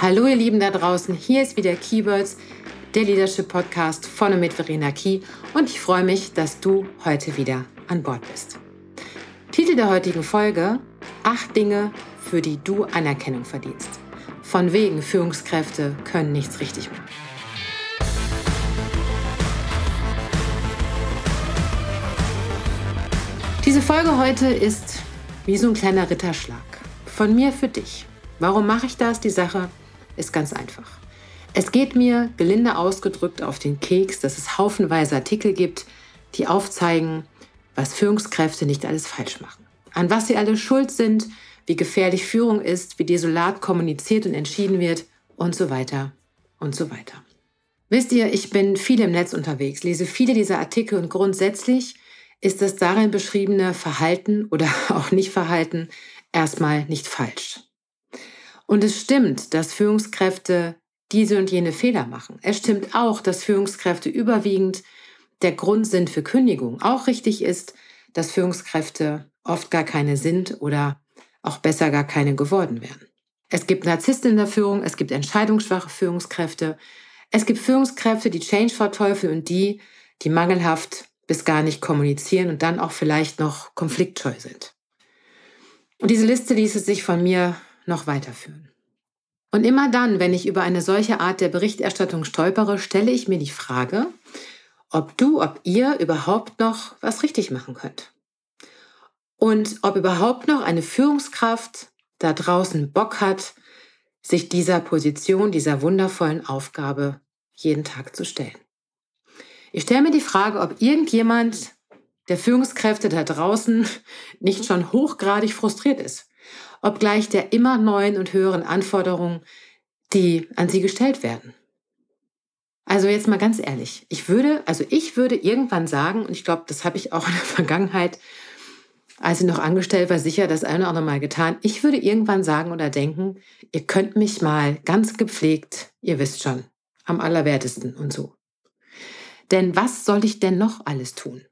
Hallo ihr Lieben da draußen, hier ist wieder Keywords, der Leadership Podcast von und mit Verena Key und ich freue mich, dass du heute wieder an Bord bist. Titel der heutigen Folge, acht Dinge, für die du Anerkennung verdienst. Von wegen Führungskräfte können nichts richtig machen. Diese Folge heute ist wie so ein kleiner Ritterschlag. Von mir für dich. Warum mache ich das? Die Sache ist ganz einfach. Es geht mir, gelinde ausgedrückt, auf den Keks, dass es haufenweise Artikel gibt, die aufzeigen, was Führungskräfte nicht alles falsch machen. An was sie alle schuld sind, wie gefährlich Führung ist, wie desolat kommuniziert und entschieden wird und so weiter und so weiter. Wisst ihr, ich bin viel im Netz unterwegs, lese viele dieser Artikel und grundsätzlich ist das darin beschriebene Verhalten oder auch Nicht-Verhalten erstmal nicht falsch. Und es stimmt, dass Führungskräfte diese und jene Fehler machen. Es stimmt auch, dass Führungskräfte überwiegend der Grund sind für Kündigung. Auch richtig ist, dass Führungskräfte oft gar keine sind oder auch besser gar keine geworden wären. Es gibt Narzissten in der Führung, es gibt entscheidungsschwache Führungskräfte, es gibt Führungskräfte, die Change verteufeln und die, die mangelhaft bis gar nicht kommunizieren und dann auch vielleicht noch konfliktscheu sind. Und diese Liste ließe sich von mir noch weiterführen. Und immer dann, wenn ich über eine solche Art der Berichterstattung stolpere, stelle ich mir die Frage, ob du, ob ihr überhaupt noch was richtig machen könnt. Und ob überhaupt noch eine Führungskraft da draußen Bock hat, sich dieser Position, dieser wundervollen Aufgabe jeden Tag zu stellen. Ich stelle mir die Frage, ob irgendjemand der Führungskräfte da draußen nicht schon hochgradig frustriert ist obgleich der immer neuen und höheren Anforderungen, die an sie gestellt werden. Also jetzt mal ganz ehrlich, ich würde, also ich würde irgendwann sagen, und ich glaube, das habe ich auch in der Vergangenheit, als ich noch angestellt war, sicher das eine oder andere Mal getan, ich würde irgendwann sagen oder denken, ihr könnt mich mal ganz gepflegt, ihr wisst schon, am allerwertesten und so. Denn was soll ich denn noch alles tun?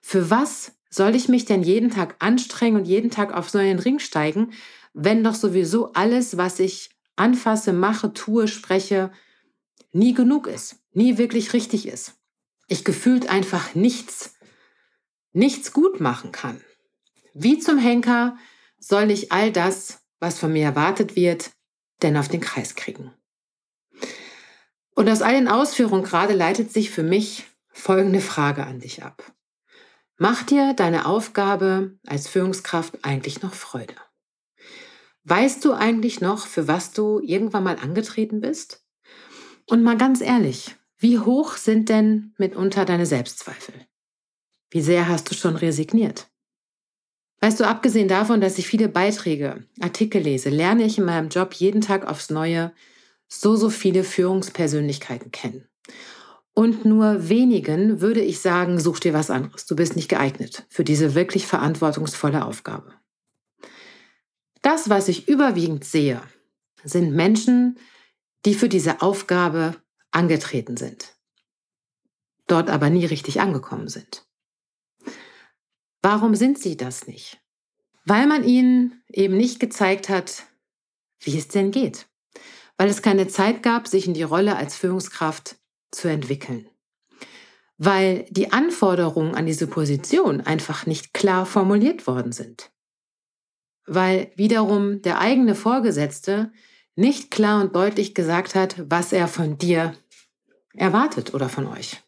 Für was soll ich mich denn jeden Tag anstrengen und jeden Tag auf so einen Ring steigen, wenn doch sowieso alles, was ich anfasse, mache, tue, spreche, nie genug ist, nie wirklich richtig ist? Ich gefühlt einfach nichts, nichts gut machen kann. Wie zum Henker soll ich all das, was von mir erwartet wird, denn auf den Kreis kriegen? Und aus all den Ausführungen gerade leitet sich für mich folgende Frage an dich ab. Macht dir deine Aufgabe als Führungskraft eigentlich noch Freude? Weißt du eigentlich noch, für was du irgendwann mal angetreten bist? Und mal ganz ehrlich, wie hoch sind denn mitunter deine Selbstzweifel? Wie sehr hast du schon resigniert? Weißt du, abgesehen davon, dass ich viele Beiträge, Artikel lese, lerne ich in meinem Job jeden Tag aufs Neue so, so viele Führungspersönlichkeiten kennen. Und nur wenigen würde ich sagen, such dir was anderes. Du bist nicht geeignet für diese wirklich verantwortungsvolle Aufgabe. Das, was ich überwiegend sehe, sind Menschen, die für diese Aufgabe angetreten sind, dort aber nie richtig angekommen sind. Warum sind sie das nicht? Weil man ihnen eben nicht gezeigt hat, wie es denn geht. Weil es keine Zeit gab, sich in die Rolle als Führungskraft zu entwickeln. Weil die Anforderungen an diese Position einfach nicht klar formuliert worden sind. Weil wiederum der eigene Vorgesetzte nicht klar und deutlich gesagt hat, was er von dir erwartet oder von euch.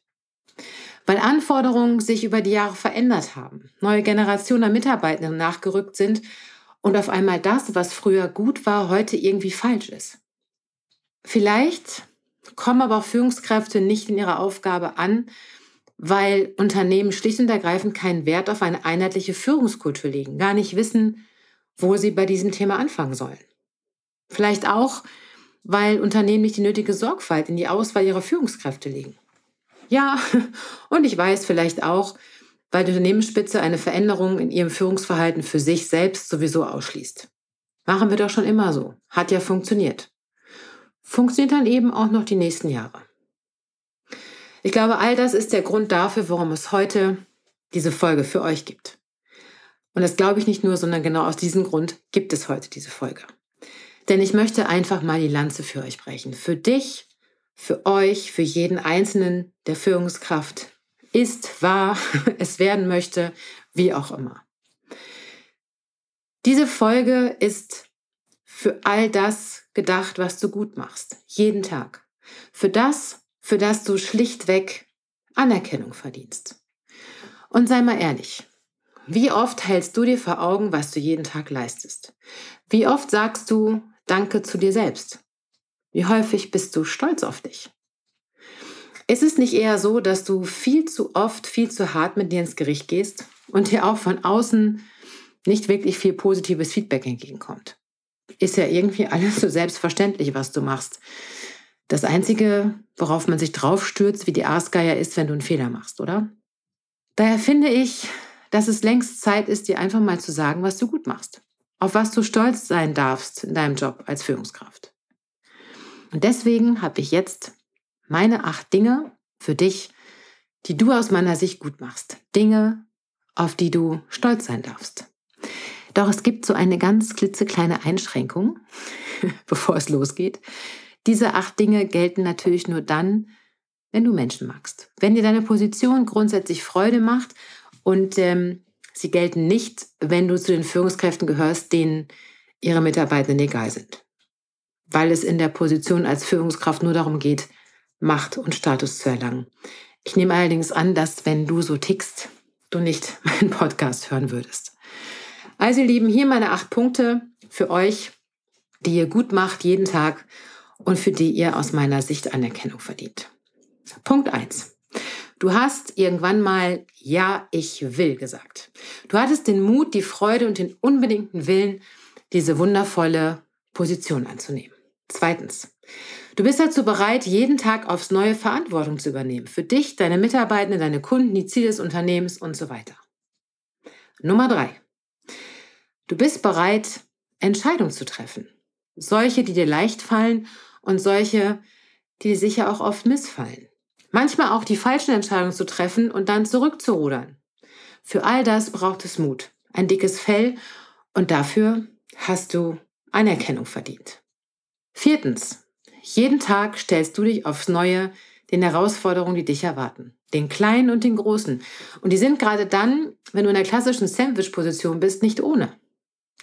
Weil Anforderungen sich über die Jahre verändert haben, neue Generationen an Mitarbeitenden nachgerückt sind und auf einmal das, was früher gut war, heute irgendwie falsch ist. Vielleicht kommen aber auch Führungskräfte nicht in ihrer Aufgabe an, weil Unternehmen schlicht und ergreifend keinen Wert auf eine einheitliche Führungskultur legen, gar nicht wissen, wo sie bei diesem Thema anfangen sollen. Vielleicht auch, weil Unternehmen nicht die nötige Sorgfalt in die Auswahl ihrer Führungskräfte legen. Ja, und ich weiß vielleicht auch, weil die Unternehmensspitze eine Veränderung in ihrem Führungsverhalten für sich selbst sowieso ausschließt. Machen wir doch schon immer so. Hat ja funktioniert funktioniert dann eben auch noch die nächsten Jahre. Ich glaube, all das ist der Grund dafür, warum es heute diese Folge für euch gibt. Und das glaube ich nicht nur, sondern genau aus diesem Grund gibt es heute diese Folge. Denn ich möchte einfach mal die Lanze für euch brechen. Für dich, für euch, für jeden Einzelnen der Führungskraft ist, war, es werden möchte, wie auch immer. Diese Folge ist für all das gedacht, was du gut machst, jeden Tag. Für das, für das du schlichtweg Anerkennung verdienst. Und sei mal ehrlich, wie oft hältst du dir vor Augen, was du jeden Tag leistest? Wie oft sagst du Danke zu dir selbst? Wie häufig bist du stolz auf dich? Ist es nicht eher so, dass du viel zu oft, viel zu hart mit dir ins Gericht gehst und dir auch von außen nicht wirklich viel positives Feedback entgegenkommt? Ist ja irgendwie alles so selbstverständlich, was du machst. Das Einzige, worauf man sich draufstürzt, wie die Aasgeier, ist, wenn du einen Fehler machst, oder? Daher finde ich, dass es längst Zeit ist, dir einfach mal zu sagen, was du gut machst. Auf was du stolz sein darfst in deinem Job als Führungskraft. Und deswegen habe ich jetzt meine acht Dinge für dich, die du aus meiner Sicht gut machst. Dinge, auf die du stolz sein darfst. Doch es gibt so eine ganz klitzekleine Einschränkung, bevor es losgeht. Diese acht Dinge gelten natürlich nur dann, wenn du Menschen magst. Wenn dir deine Position grundsätzlich Freude macht und ähm, sie gelten nicht, wenn du zu den Führungskräften gehörst, denen ihre Mitarbeitenden egal sind. Weil es in der Position als Führungskraft nur darum geht, Macht und Status zu erlangen. Ich nehme allerdings an, dass wenn du so tickst, du nicht meinen Podcast hören würdest. Also ihr Lieben, hier meine acht Punkte für euch, die ihr gut macht jeden Tag und für die ihr aus meiner Sicht Anerkennung verdient. Punkt eins: Du hast irgendwann mal Ja, ich will gesagt. Du hattest den Mut, die Freude und den unbedingten Willen, diese wundervolle Position anzunehmen. Zweitens, du bist dazu bereit, jeden Tag aufs neue Verantwortung zu übernehmen. Für dich, deine Mitarbeitenden, deine Kunden, die Ziele des Unternehmens und so weiter. Nummer drei, du bist bereit, Entscheidungen zu treffen. Solche, die dir leicht fallen und solche, die sicher auch oft missfallen. Manchmal auch die falschen Entscheidungen zu treffen und dann zurückzurudern. Für all das braucht es Mut, ein dickes Fell und dafür hast du Anerkennung verdient. Viertens, jeden Tag stellst du dich aufs Neue den Herausforderungen, die dich erwarten. Den kleinen und den großen. Und die sind gerade dann, wenn du in der klassischen Sandwich-Position bist, nicht ohne.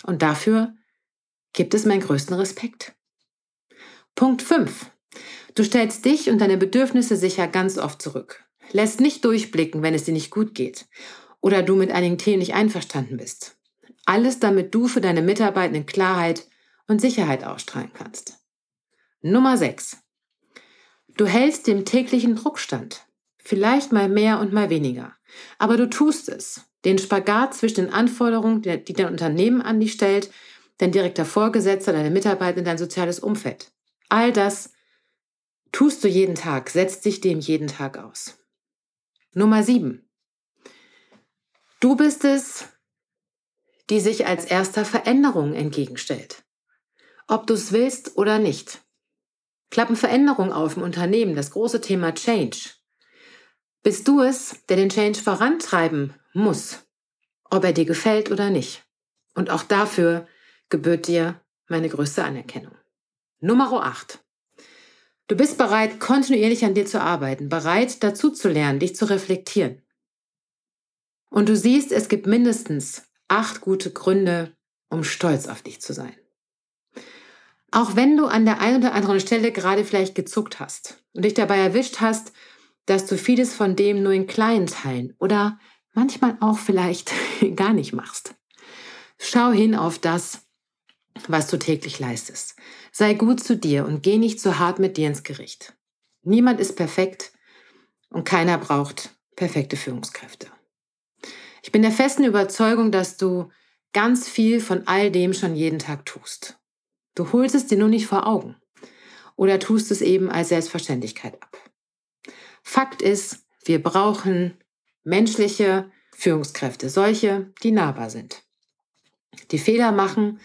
Und dafür gibt es meinen größten Respekt. Punkt 5. Du stellst dich und deine Bedürfnisse sicher ganz oft zurück, lässt nicht durchblicken, wenn es dir nicht gut geht oder du mit einigen Themen nicht einverstanden bist. Alles, damit du für deine Mitarbeitenden Klarheit und Sicherheit ausstrahlen kannst. Nummer 6. Du hältst dem täglichen Druck stand. Vielleicht mal mehr und mal weniger. Aber du tust es. Den Spagat zwischen den Anforderungen, die dein Unternehmen an dich stellt, dein direkter Vorgesetzter, deine Mitarbeiter, dein soziales Umfeld. All das tust du jeden Tag, setzt dich dem jeden Tag aus. Nummer sieben. Du bist es, die sich als erster Veränderung entgegenstellt. Ob du es willst oder nicht. Klappen Veränderungen auf im Unternehmen, das große Thema Change. Bist du es, der den Change vorantreiben muss, ob er dir gefällt oder nicht. Und auch dafür gebührt dir meine größte Anerkennung. Nummer 8. Du bist bereit, kontinuierlich an dir zu arbeiten, bereit, dazu zu lernen, dich zu reflektieren. Und du siehst, es gibt mindestens acht gute Gründe, um stolz auf dich zu sein. Auch wenn du an der einen oder anderen Stelle gerade vielleicht gezuckt hast und dich dabei erwischt hast, dass du vieles von dem nur in kleinen Teilen oder manchmal auch vielleicht gar nicht machst. Schau hin auf das, was du täglich leistest. Sei gut zu dir und geh nicht zu hart mit dir ins Gericht. Niemand ist perfekt und keiner braucht perfekte Führungskräfte. Ich bin der festen Überzeugung, dass du ganz viel von all dem schon jeden Tag tust. Du holst es dir nur nicht vor Augen oder tust es eben als Selbstverständlichkeit ab. Fakt ist, wir brauchen menschliche Führungskräfte, solche, die nahbar sind, die Fehler machen,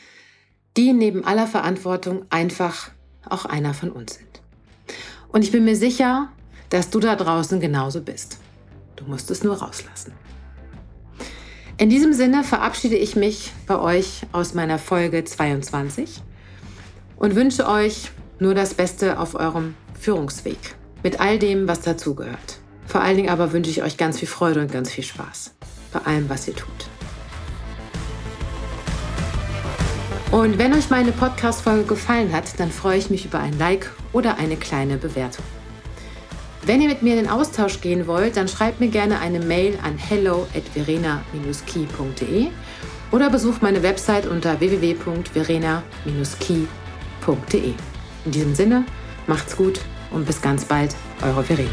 die neben aller Verantwortung einfach auch einer von uns sind. Und ich bin mir sicher, dass du da draußen genauso bist. Du musst es nur rauslassen. In diesem Sinne verabschiede ich mich bei euch aus meiner Folge 22 und wünsche euch nur das Beste auf eurem Führungsweg. Mit all dem, was dazugehört. Vor allen Dingen aber wünsche ich euch ganz viel Freude und ganz viel Spaß bei allem, was ihr tut. Und wenn euch meine Podcast-Folge gefallen hat, dann freue ich mich über ein Like oder eine kleine Bewertung. Wenn ihr mit mir in den Austausch gehen wollt, dann schreibt mir gerne eine Mail an hello at verena-key.de oder besucht meine Website unter www.verena-key.de. In diesem Sinne, macht's gut und bis ganz bald, eure Verena.